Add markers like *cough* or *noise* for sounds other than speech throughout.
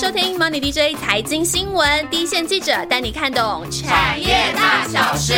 收听 Money DJ 财经新闻，第一线记者带你看懂产业大小事。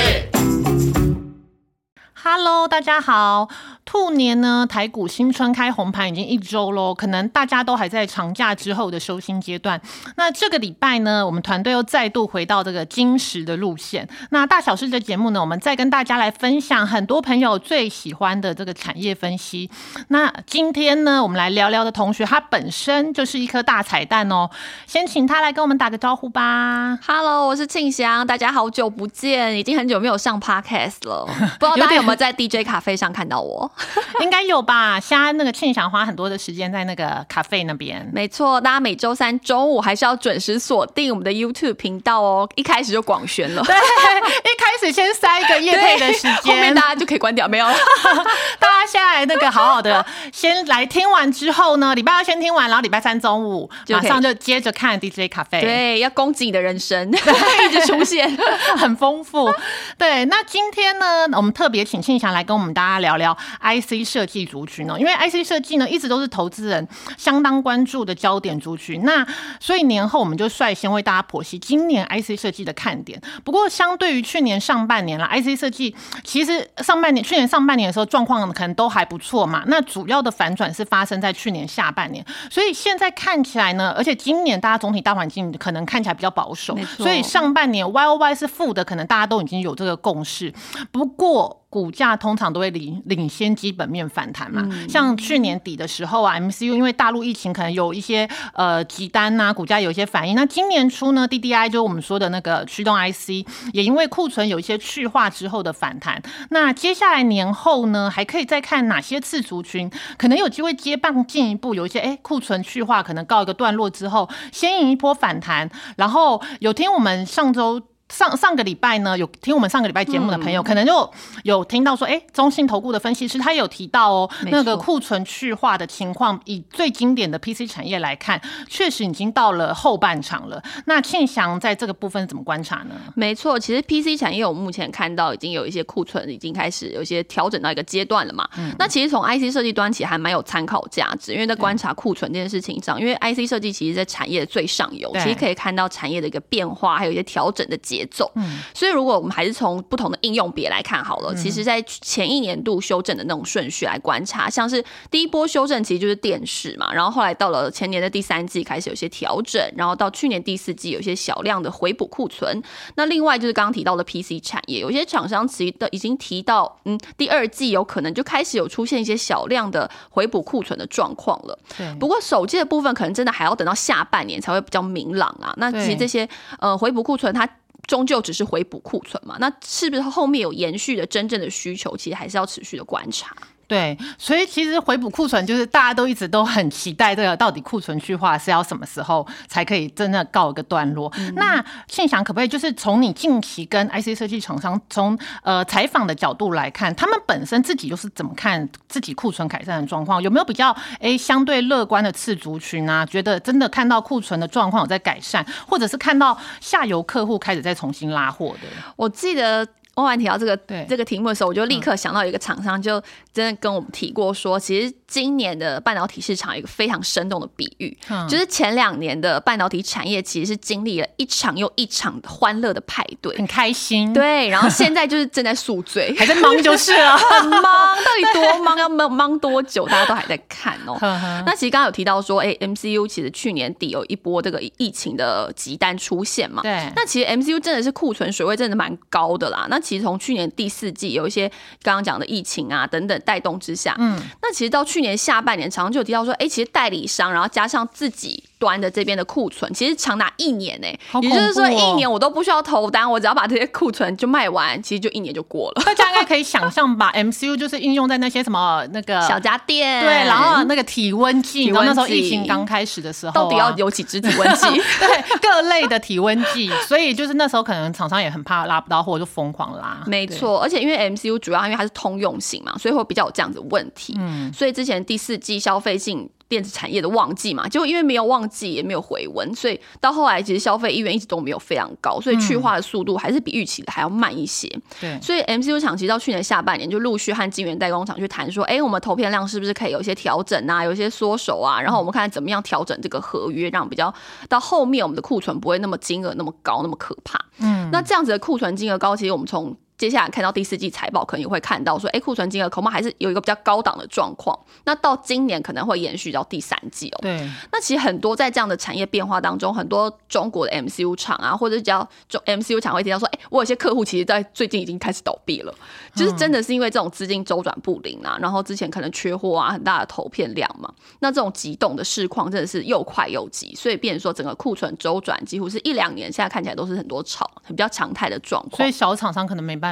Hello，大家好。兔年呢，台股新春开红盘已经一周喽，可能大家都还在长假之后的收心阶段。那这个礼拜呢，我们团队又再度回到这个金石的路线。那大小事的节目呢，我们再跟大家来分享很多朋友最喜欢的这个产业分析。那今天呢，我们来聊聊的同学，他本身就是一颗大彩蛋哦。先请他来跟我们打个招呼吧。*laughs* Hello，我是庆祥，大家好久不见，已经很久没有上 Podcast 了，不知道大家有没有在 DJ 咖啡上看到我。*laughs* 应该有吧？现在那个庆祥花很多的时间在那个咖啡那边。没错，大家每周三中午还是要准时锁定我们的 YouTube 频道哦。一开始就广宣了，对，*laughs* 一开始先塞一个夜配的时间，后面大家就可以关掉，没有。*laughs* 大家先来那个好好的，先来听完之后呢，礼拜二先听完，然后礼拜三中午马上就接着看 DJ 咖啡。对，要攻击你的人生，一直出现，很丰富。对，那今天呢，我们特别请庆祥来跟我们大家聊聊。IC 设计族群呢？因为 IC 设计呢，一直都是投资人相当关注的焦点族群。那所以年后我们就率先为大家剖析今年 IC 设计的看点。不过，相对于去年上半年了，IC 设计其实上半年、去年上半年的时候状况可能都还不错嘛。那主要的反转是发生在去年下半年。所以现在看起来呢，而且今年大家总体大环境可能看起来比较保守，所以上半年 Y O Y 是负的，可能大家都已经有这个共识。不过，股价通常都会领领先基本面反弹嘛，像去年底的时候啊，MCU 因为大陆疫情可能有一些呃急单呐，股价有一些反应。那今年初呢，DDI 就我们说的那个驱动 IC 也因为库存有一些去化之后的反弹。那接下来年后呢，还可以再看哪些次族群可能有机会接棒进一步，有一些哎库存去化可能告一个段落之后，先引一波反弹。然后有听我们上周。上上个礼拜呢，有听我们上个礼拜节目的朋友，可能就有听到说，哎，中信投顾的分析师他有提到哦，那个库存去化的情况，以最经典的 PC 产业来看，确实已经到了后半场了。那庆祥在这个部分怎么观察呢？没错，其实 PC 产业我目前看到已经有一些库存已经开始有一些调整到一个阶段了嘛。嗯那其实从 IC 设计端起还蛮有参考价值，因为在观察库存这件事情上，因为 IC 设计其实在产业的最上游，其实可以看到产业的一个变化，还有一些调整的节。节奏，嗯，所以如果我们还是从不同的应用别来看好了，其实，在前一年度修正的那种顺序来观察，像是第一波修正其实就是电视嘛，然后后来到了前年的第三季开始有些调整，然后到去年第四季有些小量的回补库存。那另外就是刚刚提到的 PC 产业，有些厂商其实都已经提到，嗯，第二季有可能就开始有出现一些小量的回补库存的状况了。对，不过手机的部分可能真的还要等到下半年才会比较明朗啊。那其实这些呃回补库存它。终究只是回补库存嘛，那是不是后面有延续的真正的需求？其实还是要持续的观察。对，所以其实回补库存就是大家都一直都很期待这个到底库存去化是要什么时候才可以真的告一个段落？那信祥可不可以就是从你近期跟 IC 设计厂商从呃采访的角度来看，他们本身自己又是怎么看自己库存改善的状况？有没有比较哎相对乐观的次族群啊？觉得真的看到库存的状况有在改善，或者是看到下游客户开始在重新拉货的？我记得。欧完提到这个这个题目的时候，我就立刻想到一个厂商，就真的跟我们提过说，其实今年的半导体市场一个非常生动的比喻，就是前两年的半导体产业其实是经历了一场又一场欢乐的派对，很开心。对，然后现在就是正在宿醉，*laughs* 还在忙就是了，*laughs* 很忙，到底多忙，要忙忙多久，大家都还在看哦。*laughs* 那其实刚刚有提到说，哎，MCU 其实去年底有一波这个疫情的急单出现嘛，对。那其实 MCU 真的是库存水位真的蛮高的啦，那。其实从去年第四季有一些刚刚讲的疫情啊等等带动之下，嗯，那其实到去年下半年，常常就有提到说，哎，其实代理商，然后加上自己。端的这边的库存其实长达一年呢，也就是说一年我都不需要投单，我只要把这些库存就卖完，其实就一年就过了。大家应该可以想象吧？*laughs* MCU 就是应用在那些什么那个小家电，对，然后那个体温计，然后那时候疫情刚开始的时候，到底要有几支体温计？*laughs* 对，各类的体温计，*laughs* 所以就是那时候可能厂商也很怕拉不到货，就疯狂拉。没错，而且因为 MCU 主要因为它是通用型嘛，所以会比较有这样子问题。嗯，所以之前第四季消费性。电子产业的旺季嘛，就因为没有旺季，也没有回温，所以到后来其实消费意愿一直都没有非常高，所以去化的速度还是比预期的还要慢一些。对，所以 MCU 厂其实到去年下半年就陆续和晶圆代工厂去谈说，哎，我们投片量是不是可以有一些调整啊，有一些缩手啊，然后我们看怎么样调整这个合约，让比较到后面我们的库存不会那么金额那么高，那么可怕。嗯，那这样子的库存金额高，其实我们从接下来看到第四季财报，可能也会看到说，哎，库存金额恐怕还是有一个比较高档的状况。那到今年可能会延续到第三季哦。对。那其实很多在这样的产业变化当中，很多中国的 MCU 厂啊，或者叫中 MCU 厂会提到说，哎，我有些客户其实在最近已经开始倒闭了，就是真的是因为这种资金周转不灵啊，然后之前可能缺货啊，很大的投片量嘛。那这种急动的市况真的是又快又急，所以变成说整个库存周转几乎是一两年，现在看起来都是很多炒比较常态的状况。所以小厂商可能没办法。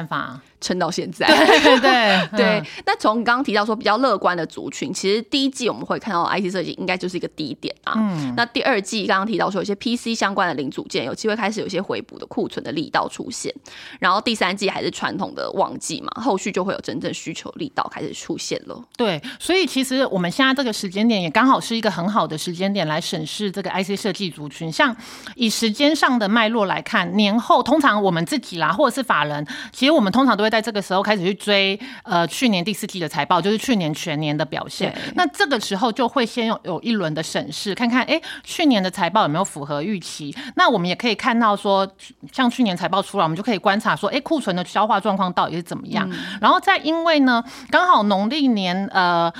撑到现在，对对 *laughs* 对。那从刚刚提到说比较乐观的族群，其实第一季我们会看到 IC 设计应该就是一个低点啊。嗯。那第二季刚刚提到说有些 PC 相关的零组件有机会开始有些回补的库存的力道出现，然后第三季还是传统的旺季嘛，后续就会有真正需求力道开始出现了。对，所以其实我们现在这个时间点也刚好是一个很好的时间点来审视这个 IC 设计族群。像以时间上的脉络来看，年后通常我们自己啦，或者是法人，其实我们通常都会在这个时候开始。去追呃去年第四季的财报，就是去年全年的表现。那这个时候就会先有有一轮的审视，看看哎去年的财报有没有符合预期。那我们也可以看到说，像去年财报出来，我们就可以观察说，哎库存的消化状况到底是怎么样。然后再因为呢，刚好农历年呃。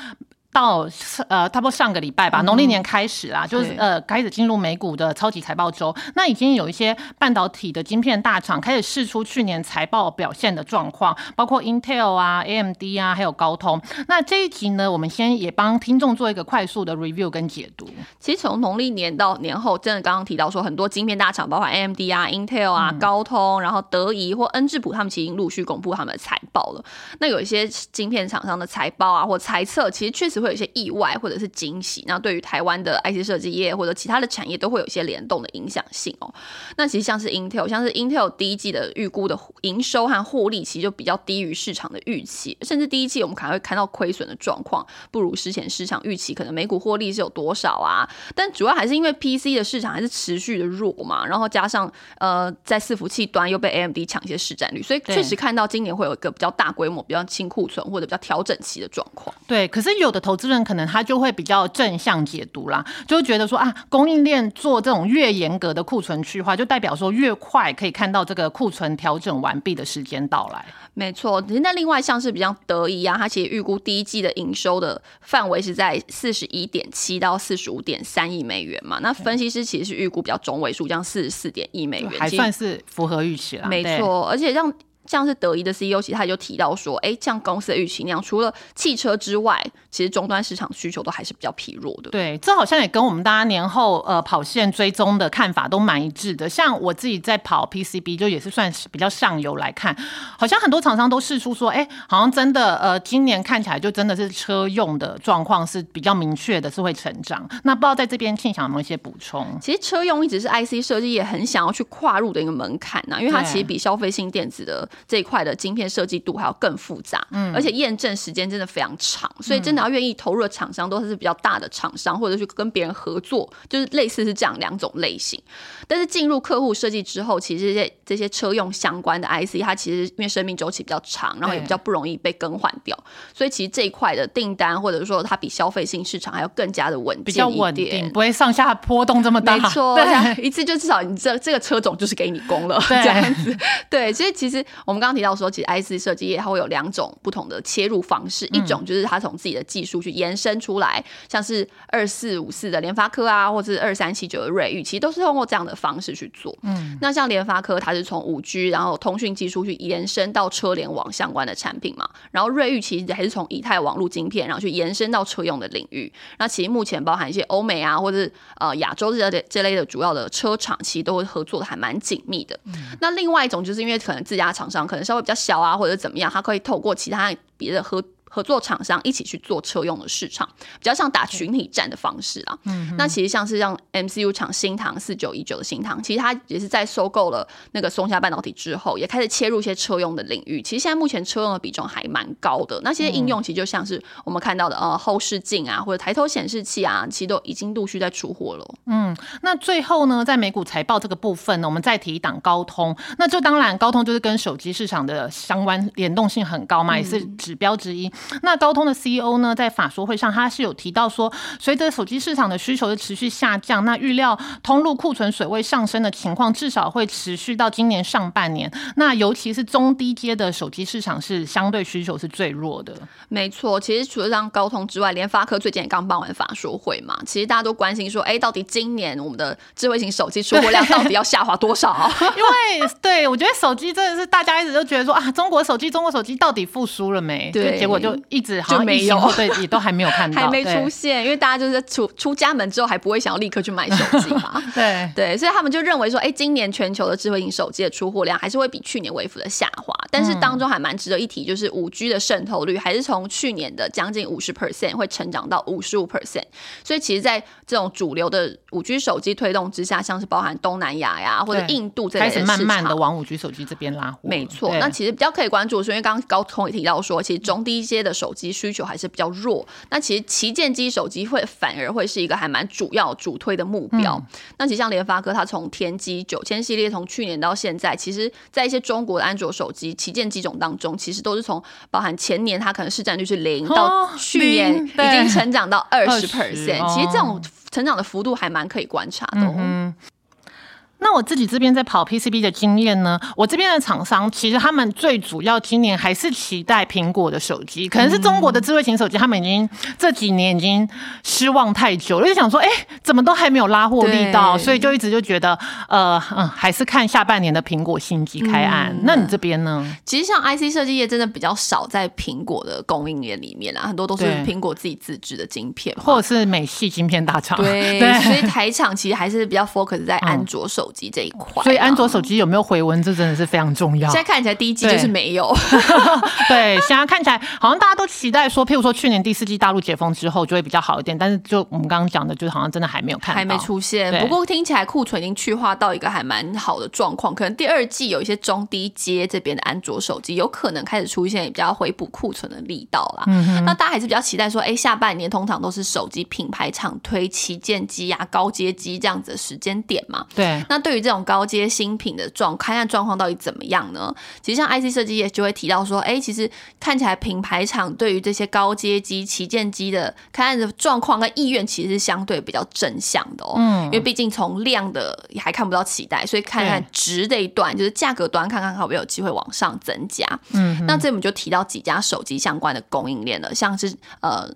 到呃，差不多上个礼拜吧，农历年开始啦，就是呃，开始进入美股的超级财报周。那已经有一些半导体的晶片大厂开始试出去年财报表现的状况，包括 Intel 啊、AMD 啊，还有高通。那这一集呢，我们先也帮听众做一个快速的 review 跟解读。其实从农历年到年后，真的刚刚提到说，很多晶片大厂，包括 AMD 啊、Intel 啊、高通，然后德仪或恩智浦，他们其实已经陆续公布他们的财报了。那有一些晶片厂商的财报啊，或猜测，其实确实。会有一些意外或者是惊喜，那对于台湾的 IC 设计业或者其他的产业都会有一些联动的影响性哦。那其实像是 Intel，像是 Intel 第一季的预估的营收和获利，其实就比较低于市场的预期，甚至第一季我们可能会看到亏损的状况，不如之前市场预期，可能每股获利是有多少啊？但主要还是因为 PC 的市场还是持续的弱嘛，然后加上呃在伺服器端又被 AMD 抢一些市占率，所以确实看到今年会有一个比较大规模、比较清库存或者比较调整期的状况。对，可是有的。投资人可能他就会比较正向解读啦，就觉得说啊，供应链做这种越严格的库存去化，就代表说越快可以看到这个库存调整完毕的时间到来。没错，那另外像是比较得意啊，它其实预估第一季的营收的范围是在四十一点七到四十五点三亿美元嘛。那分析师其实是预估比较中位数，这样四十四点一美元，还算是符合预期啦。没错，而且让。像是德仪的 CEO，其实他就提到说，哎，像公司的预期那样，除了汽车之外，其实终端市场需求都还是比较疲弱的。对，这好像也跟我们大家年后呃跑线追踪的看法都蛮一致的。像我自己在跑 PCB，就也是算是比较上游来看，好像很多厂商都试出说，哎，好像真的呃，今年看起来就真的是车用的状况是比较明确的，是会成长。那不知道在这边庆祥有没有一些补充？其实车用一直是 IC 设计也很想要去跨入的一个门槛呐，因为它其实比消费性电子的。这一块的晶片设计度还要更复杂，嗯，而且验证时间真的非常长，所以真的要愿意投入的厂商都是比较大的厂商，或者去跟别人合作，就是类似是这样两种类型。但是进入客户设计之后，其实这些这些车用相关的 IC，它其实因为生命周期比较长，然后也比较不容易被更换掉，所以其实这一块的订单或者说它比消费性市场还要更加的稳比较稳定，不会上下波动这么大。没错，*laughs* 一次就至少你这这个车种就是给你供了这样子。对，所以其实。我们刚刚提到说，其实 IC 设计业它会有两种不同的切入方式，一种就是它从自己的技术去延伸出来，像是二四五四的联发科啊，或者是二三七九的瑞昱，其实都是通过这样的方式去做。嗯，那像联发科，它是从五 G 然后通讯技术去延伸到车联网相关的产品嘛，然后瑞昱其实还是从以太网络晶片，然后去延伸到车用的领域。那其实目前包含一些欧美啊，或者是呃亚洲这类这类的主要的车厂，其实都会合作的还蛮紧密的。那另外一种就是因为可能自家厂商。可能稍微比较小啊，或者怎么样，他可以透过其他别的合合作厂商一起去做车用的市场，比较像打群体战的方式啊。嗯，那其实像是像 MCU 厂新唐四九一九的新唐，其实它也是在收购了那个松下半导体之后，也开始切入一些车用的领域。其实现在目前车用的比重还蛮高的，那些应用其实就像是我们看到的呃后视镜啊，或者抬头显示器啊，其实都已经陆续在出货了。嗯，那最后呢，在美股财报这个部分呢，我们再提一档高通。那这当然高通就是跟手机市场的相关联动性很高嘛，也是指标之一。那高通的 CEO 呢，在法说会上，他是有提到说，随着手机市场的需求的持续下降，那预料通路库存水位上升的情况，至少会持续到今年上半年。那尤其是中低阶的手机市场是相对需求是最弱的。没错，其实除了让高通之外，联发科最近也刚办完法说会嘛，其实大家都关心说，哎，到底今年我们的智慧型手机出货量到底要下滑多少？*laughs* 因为对我觉得手机真的是大家一直都觉得说啊，中国手机，中国手机到底复苏了没？对，结果就一直就没有，对，也都还没有看 *laughs* 到，还没出现。因为大家就是出出家门之后，还不会想要立刻去买手机嘛。*laughs* 对对，所以他们就认为说，哎，今年全球的智慧型手机的出货量还是会比去年微幅的下滑。但是当中还蛮值得一提，就是五 G 的渗透率还是从去年的将近五十 percent 会成长到五十五 percent。所以其实，在这种主流的五 G 手机推动之下，像是包含东南亚呀或者印度这类开始慢慢的往五 G 手机这边拉货。没错，那其实比较可以关注，是因为刚刚高通也提到说，其实中低阶的手机需求还是比较弱。那其实旗舰机手机会反而会是一个还蛮主要主推的目标。那其实像联发科，它从天玑九千系列从去年到现在，其实在一些中国的安卓手机旗舰机种当中，其实都是从包含前年它可能市占率是零，到去年已经成长到二十 percent。其实这种成长的幅度还蛮可以观察的。那我自己这边在跑 PCB 的经验呢，我这边的厂商其实他们最主要今年还是期待苹果的手机，可能是中国的智慧型手机，他们已经这几年已经失望太久了，就想说，哎，怎么都还没有拉货力道，所以就一直就觉得，呃，嗯，还是看下半年的苹果新机开案。那你这边呢？其实像 IC 设计业真的比较少在苹果的供应链里面啦，很多都是苹果自己自制的晶片，或者是美系晶片大厂。对，所以台厂其实还是比较 focus 在安卓手。手机这一块，所以安卓手机有没有回温，这真的是非常重要。现在看起来第一季就是没有，*laughs* 对，现在看起来好像大家都期待说，譬如说去年第四季大陆解封之后就会比较好一点，但是就我们刚刚讲的，就是好像真的还没有看，还没出现。不过听起来库存已经去化到一个还蛮好的状况，可能第二季有一些中低阶这边的安卓手机有可能开始出现比较回补库存的力道啦。嗯那大家还是比较期待说，哎，下半年通常都是手机品牌厂推旗舰机啊、高阶机这样子的时间点嘛。对，那。对于这种高阶新品的状，看看状况到底怎么样呢？其实像 IC 设计也就会提到说，哎，其实看起来品牌厂对于这些高阶机、旗舰机的看看的状况跟意愿，其实是相对比较正向的哦。嗯，因为毕竟从量的还看不到期待，所以看看值这一段，就是价格端看看会不会有机会往上增加。嗯，那这我们就提到几家手机相关的供应链了，像是呃。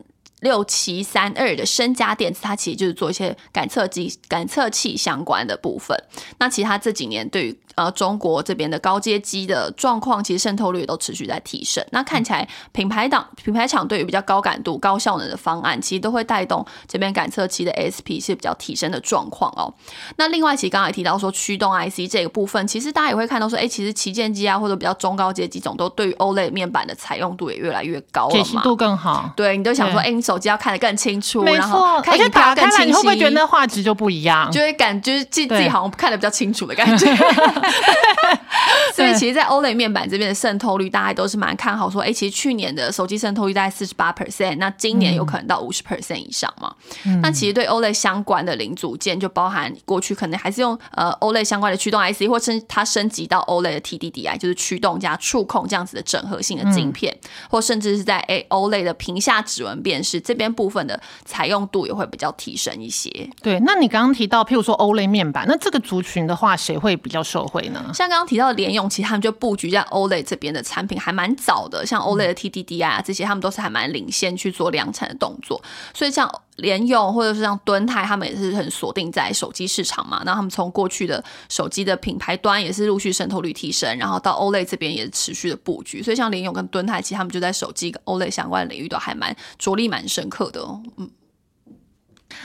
六七三二的身家电子，它其实就是做一些感测机、感测器相关的部分。那其实它这几年对于呃中国这边的高阶机的状况，其实渗透率都持续在提升。那看起来品牌党、品牌厂对于比较高感度、高效能的方案，其实都会带动这边感测器的 SP 是比较提升的状况哦。那另外，其实刚才提到说驱动 IC 这个部分，其实大家也会看到说，哎，其实旗舰机啊或者比较中高阶机种，都对于 OLED 面板的采用度也越来越高了嘛，解析度更好。对你都想说，哎，你手。手机要看得更清楚，没错，而且打开来，你会不会觉得那画质就不一样？就会感觉自自己好像看得比较清楚的感觉。*laughs* *laughs* 所以，其实，在 OLED 面板这边的渗透率，大家都是蛮看好，说，哎，其实去年的手机渗透率大概四十八 percent，那今年有可能到五十 percent 以上嘛？那其实对 OLED 相关的零组件，就包含过去可能还是用呃 OLED 相关的驱动 IC，或升它升级到 OLED 的 TDDI，就是驱动加触控这样子的整合性的晶片，或甚至是在 A OLED 的屏下指纹辨识。这边部分的采用度也会比较提升一些。对，那你刚刚提到，譬如说 OLED 面板，那这个族群的话，谁会比较受惠呢？像刚刚提到的联用，其实他们就布局在 OLED 这边的产品还蛮早的，像 OLED 的 TDDI 啊这些，他们都是还蛮领先去做量产的动作。所以像联用或者是像敦泰，他们也是很锁定在手机市场嘛。那他们从过去的手机的品牌端也是陆续渗透率提升，然后到 OLED 这边也持续的布局。所以像联用跟敦泰，其实他们就在手机跟 OLED 相关领域都还蛮着力蛮。深刻的，嗯。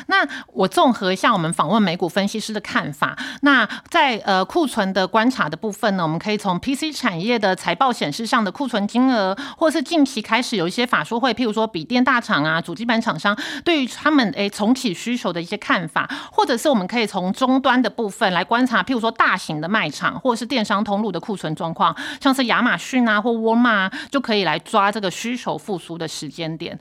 那我综合一下我们访问美股分析师的看法。那在呃库存的观察的部分呢，我们可以从 PC 产业的财报显示上的库存金额，或是近期开始有一些法说会，譬如说笔电大厂啊、主机板厂商对于他们诶重启需求的一些看法，或者是我们可以从终端的部分来观察，譬如说大型的卖场或者是电商通路的库存状况，像是亚马逊啊或沃尔玛就可以来抓这个需求复苏的时间点。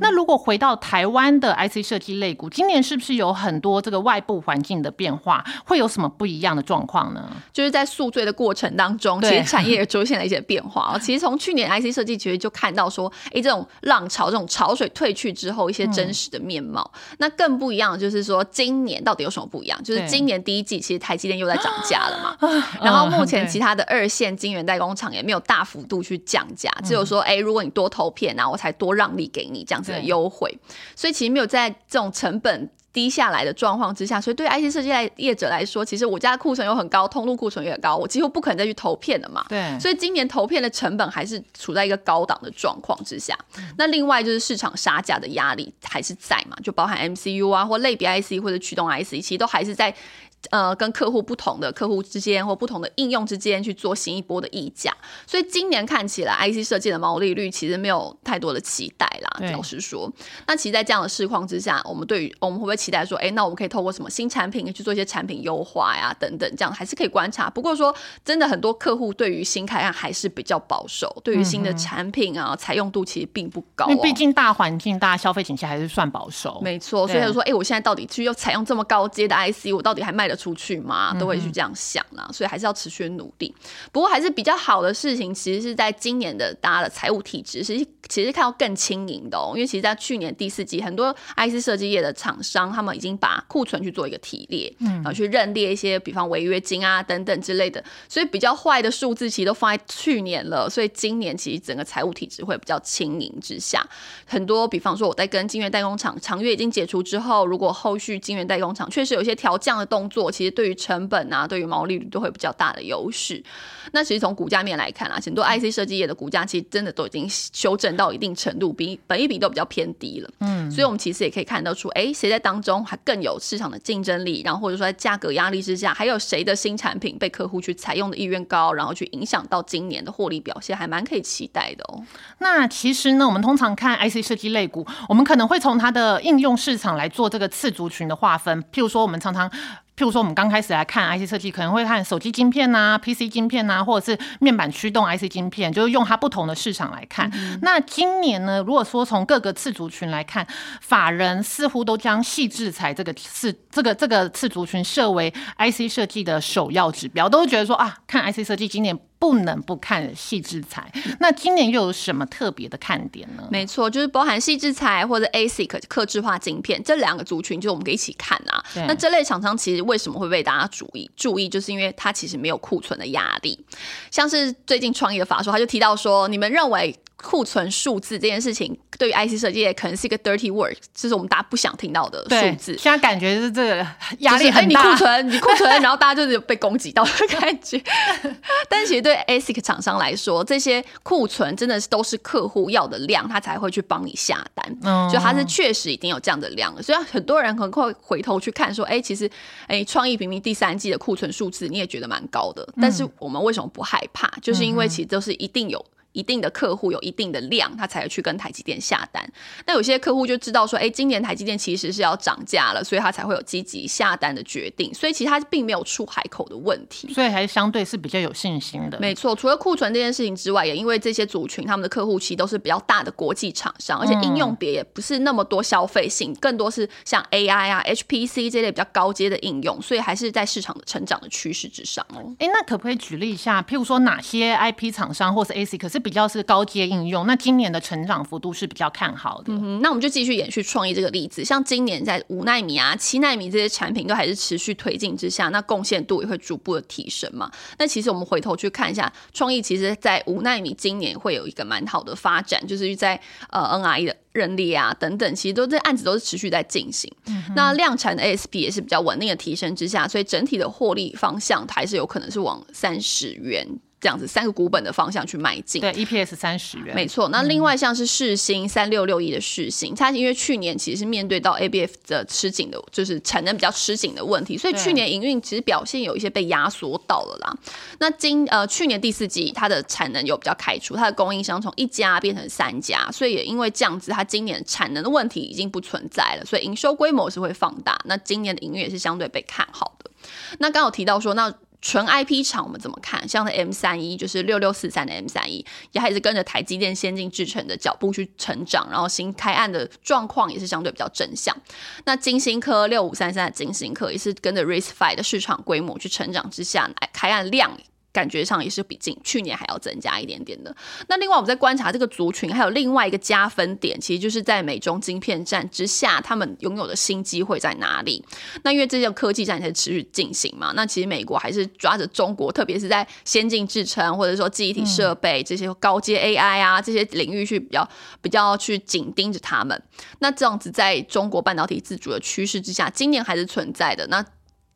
那如果回到台湾的 IC 设计类股，今年是不是有很多这个外部环境的变化？会有什么不一样的状况呢？就是在宿醉的过程当中，其实产业也出现了一些变化。其实从去年 IC 设计其实就看到说，哎，这种浪潮、这种潮水退去之后，一些真实的面貌。那更不一样的就是说，今年到底有什么不一样？就是今年第一季其实台积电又在涨价了嘛。*laughs* 然后目前其他的二线晶圆代工厂也没有大幅度去降价，只有说，哎，如果你多投片然后，我才多让利给你这样子的优惠。所以其实没有在这种成本。低下来的状况之下，所以对 IC 设计业者来说，其实我家的库存又很高，通路库存也高，我几乎不可能再去投片了嘛。对，所以今年投片的成本还是处在一个高档的状况之下。那另外就是市场杀价的压力还是在嘛，就包含 MCU 啊，或类比 IC 或者驱动 IC，其实都还是在。呃，跟客户不同的客户之间或不同的应用之间去做新一波的溢价，所以今年看起来 IC 设计的毛利率其实没有太多的期待啦。老实说，那其实，在这样的市况之下，我们对于我们会不会期待说，哎，那我们可以透过什么新产品去做一些产品优化呀，等等，这样还是可以观察。不过说真的，很多客户对于新开案还是比较保守，对于新的产品啊，采用度其实并不高。因为毕竟大环境、大消费景气还是算保守。没错，所以说，哎，我现在到底去又采用这么高阶的 IC，我到底还卖得出去吗？都会去这样想啦，所以还是要持续努力。不过还是比较好的事情，其实是在今年的大家的财务体制，其实其实看到更轻盈的哦。因为其实，在去年第四季，很多 IC 设计业的厂商，他们已经把库存去做一个提列，然后去认列一些，比方违约金啊等等之类的。所以比较坏的数字其实都放在去年了，所以今年其实整个财务体制会比较轻盈之下。很多比方说，我在跟金源代工厂长约已经解除之后，如果后续金源代工厂确实有一些调降的动作，其实对于成本啊，对于毛利率都会比较大的优势。那其实从股价面来看啊，很多 IC 设计业的股价其实真的都已经修正到一定程度，比本一比都比较偏低了。嗯，所以我们其实也可以看得出，哎，谁在当中还更有市场的竞争力，然后或者说在价格压力之下，还有谁的新产品被客户去采用的意愿高，然后去影响到今年的获利表现，还蛮可以期待的哦。那其实呢，我们通常看 IC 设计类股，我们可能会从它的应用市场来做这个次族群的划分，譬如说我们常常。譬如说，我们刚开始来看 IC 设计，可能会看手机晶片呐、PC 晶片呐，或者是面板驱动 IC 晶片，就是用它不同的市场来看。那今年呢，如果说从各个次族群来看，法人似乎都将细制裁这个次这个这个次族群设为 IC 设计的首要指标，都觉得说啊，看 IC 设计今年。不能不看细制裁，那今年又有什么特别的看点呢？没错，就是包含细制裁或者 ASIC 克制化晶片这两个族群，就我们可以一起看啊。那这类厂商其实为什么会被大家注意？注意就是因为它其实没有库存的压力，像是最近创业的法说，他就提到说，你们认为。库存数字这件事情，对于 IC 设计也可能是一个 dirty word，这是我们大家不想听到的数字。现在感觉是这个压力很大，你库存，你库存，然后大家就是被攻击到的感觉。但其实对 ASIC 厂商来说，这些库存真的是都是客户要的量，他才会去帮你下单。嗯，就他是确实已经有这样的量了。所以很多人可能会回头去看说，哎，其实，哎，创意平民第三季的库存数字你也觉得蛮高的，但是我们为什么不害怕？就是因为其实都是一定有。一定的客户有一定的量，他才会去跟台积电下单。那有些客户就知道说，哎，今年台积电其实是要涨价了，所以他才会有积极下单的决定。所以其实他并没有出海口的问题，所以还是相对是比较有信心的。没错，除了库存这件事情之外，也因为这些族群他们的客户其实都是比较大的国际厂商，而且应用别也不是那么多消费性，更多是像 AI 啊、HPC 这类比较高阶的应用，所以还是在市场的成长的趋势之上哦。哎，那可不可以举例一下，譬如说哪些 IP 厂商或是 AC 可是？比较是高阶应用，那今年的成长幅度是比较看好的。嗯那我们就继续延续创意这个例子，像今年在五纳米啊、七纳米这些产品都还是持续推进之下，那贡献度也会逐步的提升嘛。那其实我们回头去看一下，创意其实在五纳米今年会有一个蛮好的发展，就是在呃 NRE 的认力啊等等，其实都这案子都是持续在进行。那量产的 ASP 也是比较稳定的提升之下，所以整体的获利方向还是有可能是往三十元。这样子三个股本的方向去迈进。对，EPS 三十元，没错。那另外像是世新三六六一的世新，它因为去年其实是面对到 ABF 的吃紧的，就是产能比较吃紧的问题，所以去年营运其实表现有一些被压缩到了啦。那今呃去年第四季它的产能有比较开出，它的供应商从一家变成三家，所以也因为这样子，它今年产能的问题已经不存在了，所以营收规模是会放大。那今年的营运也是相对被看好的。那刚有提到说，那纯 IP 厂我们怎么看？像是 M 三一，就是六六四三的 M 三一，也还是跟着台积电先进制程的脚步去成长，然后新开案的状况也是相对比较正向。那金星科六五三三的金星科也是跟着 Rise Five 的市场规模去成长之下，开案量。感觉上也是比近去年还要增加一点点的。那另外我们在观察这个族群，还有另外一个加分点，其实就是在美中晶片战之下，他们拥有的新机会在哪里？那因为这些科技战在持续进行嘛，那其实美国还是抓着中国，特别是在先进制程或者说记忆体设备这些高阶 AI 啊这些领域去比较比较去紧盯着他们。那这样子在中国半导体自主的趋势之下，今年还是存在的。那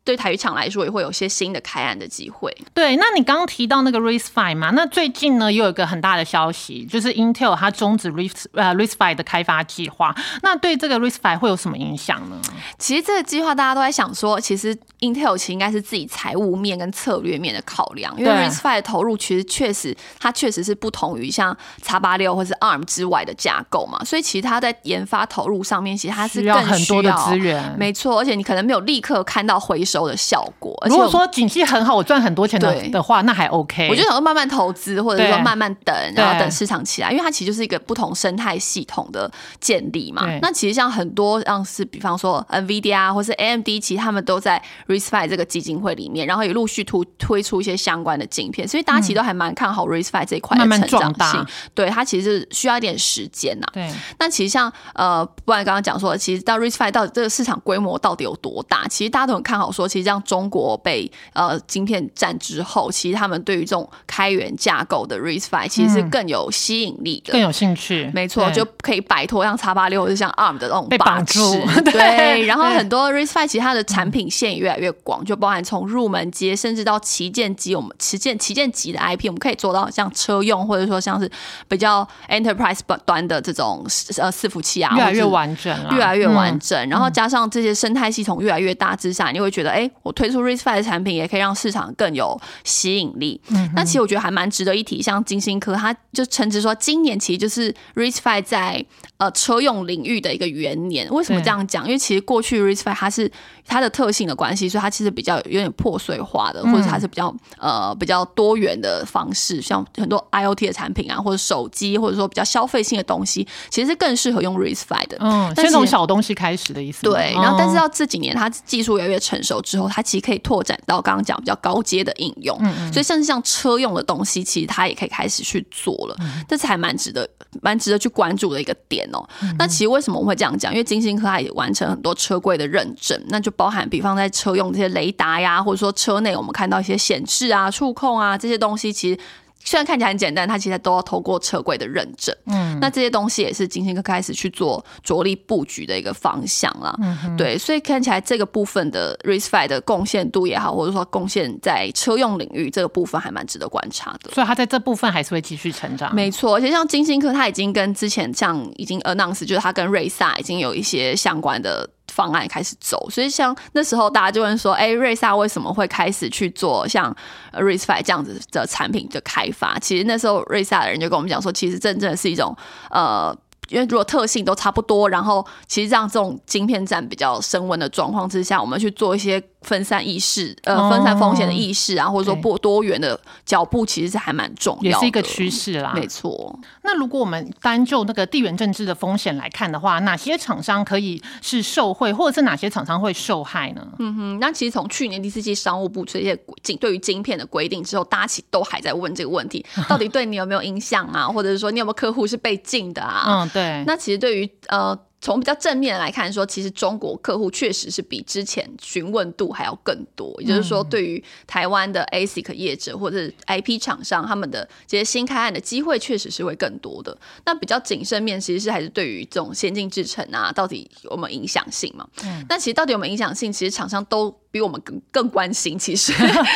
对台语厂来说，也会有些新的开案的机会。对，那你刚刚提到那个 RISC-V 嘛，那最近呢，又有一个很大的消息，就是 Intel 它终止 RISC 呃 RISC-V 的开发计划。那对这个 RISC-V 会有什么影响呢？其实这个计划大家都在想说，其实 Intel 其实应该是自己财务面跟策略面的考量，因为 RISC-V 的投入其实确实它确实是不同于像 X 八六或是 ARM 之外的架构嘛，所以其实它在研发投入上面，其实它是更很多的资源，没错，而且你可能没有立刻看到回收。的效果。如果说景气很好，我赚很多钱的的话，那还 OK。我就想说慢慢投资，或者说慢慢等，然后等市场起来，因为它其实就是一个不同生态系统的建立嘛。那其实像很多像是比方说 NVIDIA 或是 AMD，其实他们都在 RISC-V 这个基金会里面，然后也陆续推推出一些相关的镜片，所以大家其实都还蛮看好 RISC-V 这一块的成长性。对它其实是需要一点时间呐。对。那其实像呃，不然刚刚讲说，其实到 RISC-V 到底这个市场规模到底有多大？其实大家都很看好说。其实让中国被呃晶片战之后，其实他们对于这种开源架构的 RISC-V 其实是更有吸引力的，更有兴趣。没错，就可以摆脱像叉八六或者像 ARM 的那种绑住。*laughs* 对，然后很多 RISC-V 其实它的产品线也越来越广，就包含从入门级甚至到旗舰机，我们旗舰旗舰级的 IP，我们可以做到像车用或者说像是比较 Enterprise 端的这种呃伺服器啊，越来越完整，越来越完整。然后加上这些生态系统越来越大之下，你会觉得。哎，我推出 RISC-V 的产品，也可以让市场更有吸引力。嗯，那其实我觉得还蛮值得一提，像金星科，它就称之说，今年其实就是 RISC-V 在呃车用领域的一个元年。为什么这样讲？因为其实过去 RISC-V 它是它的特性的关系，所以它其实比较有点破碎化的，或者它是比较呃比较多元的方式，像很多 IOT 的产品啊，或者手机，或者说比较消费性的东西，其实是更适合用 RISC-V 的。嗯，先从小东西开始的意思。对，然后但是到这几年，它技术越来越成熟。之后，它其实可以拓展到刚刚讲比较高阶的应用，所以甚至像车用的东西，其实它也可以开始去做了，这是还蛮值得、蛮值得去关注的一个点哦。那其实为什么我会这样讲？因为金星科它也完成很多车柜的认证，那就包含比方在车用这些雷达呀，或者说车内我们看到一些显示啊、触控啊这些东西，其实。虽然看起来很简单，它其实都要透过车柜的认证。嗯，那这些东西也是金星科开始去做着力布局的一个方向啦。嗯，对，所以看起来这个部分的 RISC-V 的贡献度也好，或者说贡献在车用领域这个部分还蛮值得观察的。所以它在这部分还是会继续成长。没错，而且像金星科，它已经跟之前像已经 announce，就是它跟瑞萨已经有一些相关的。方案开始走，所以像那时候大家就问说：“哎，瑞萨为什么会开始去做像 RISC-V 这样子的产品的开发？”其实那时候瑞萨的人就跟我们讲说：“其实真正的是一种呃。”因为如果特性都差不多，然后其实让这种晶片战比较升温的状况之下，我们去做一些分散意识，呃，分散风险的意识啊，或者说不多元的脚步，其实是还蛮重要，也是一个趋势啦。没错。那如果我们单就那个地缘政治的风险来看的话，哪些厂商可以是受惠，或者是哪些厂商会受害呢？嗯哼，那其实从去年第四季商务部这些晶对于晶片的规定之后，大家其实都还在问这个问题，*laughs* 到底对你有没有影响啊？或者是说你有没有客户是被禁的啊？嗯。对，那其实对于呃。从比较正面来看，说其实中国客户确实是比之前询问度还要更多。也就是说，对于台湾的 ASIC 业者或者 IP 厂商，他们的这些新开案的机会确实是会更多的。那比较谨慎面，其实是还是对于这种先进制程啊，到底有没有影响性嘛？嗯那其实到底有没有影响性，其实厂商都。比我们更更关心。其实，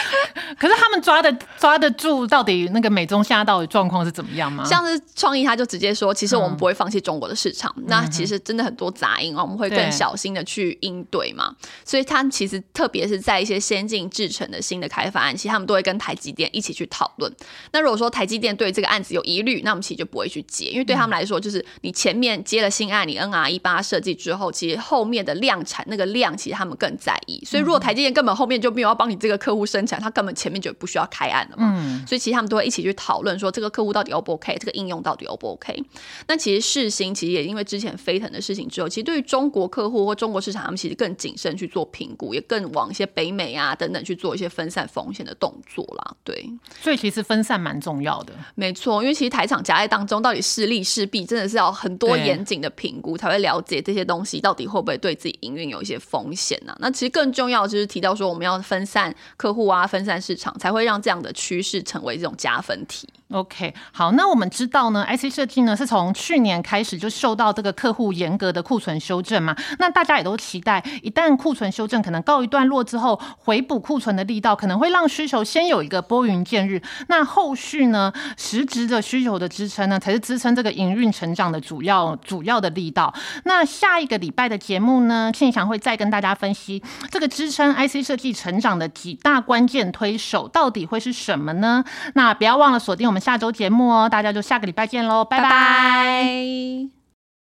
*laughs* 可是他们抓的抓得住，到底那个美中现在到底状况是怎么样吗？像是创意，他就直接说，其实我们不会放弃中国的市场。那其实真的很多杂音啊，我们会更小心的去应对嘛。所以，他其实特别是在一些先进制程的新的开发案，其实他们都会跟台积电一起去讨论。那如果说台积电对这个案子有疑虑，那我们其实就不会去接，因为对他们来说，就是你前面接了新案，你 NR 一八设计之后，其实后面的量产那个量，其实他们更在意。所以，如果台积电根本后面就没有要帮你这个客户生产，他根本前面就不需要开案了嘛。嗯。所以，其实他们都会一起去讨论，说这个客户到底 O 不 OK，这个应用到底 O 不 OK。那其实世新其实也因为之前飞腾的事情之后，其实对于中国客户或中国市场，他们其实更谨慎去做评估，也更往一些北美啊等等去做一些分散风险的动作啦。对。所以，其实分散蛮重要的。没错，因为其实台厂夹在当中，到底是利是弊，真的是要很多严谨的评估才会了解这些东西到底会不会对自己营运有一些风险呢？那其实更重要就是提到说，我们要分散客户啊，分散市场，才会让这样的趋势成为这种加分题。OK，好，那我们知道呢，IC 设计呢是从去年开始就受到这个客户严格的库存修正嘛。那大家也都期待，一旦库存修正可能告一段落之后，回补库存的力道可能会让需求先有一个拨云见日。那后续呢，实质的需求的支撑呢，才是支撑这个营运成长的主要主要的力道。那下一个礼拜的节目呢，庆祥会再跟大家分析这个支撑 IC 设计成长的几大关键推手到底会是什么呢？那不要忘了锁定我们。下周节目哦，大家就下个礼拜见喽，拜拜。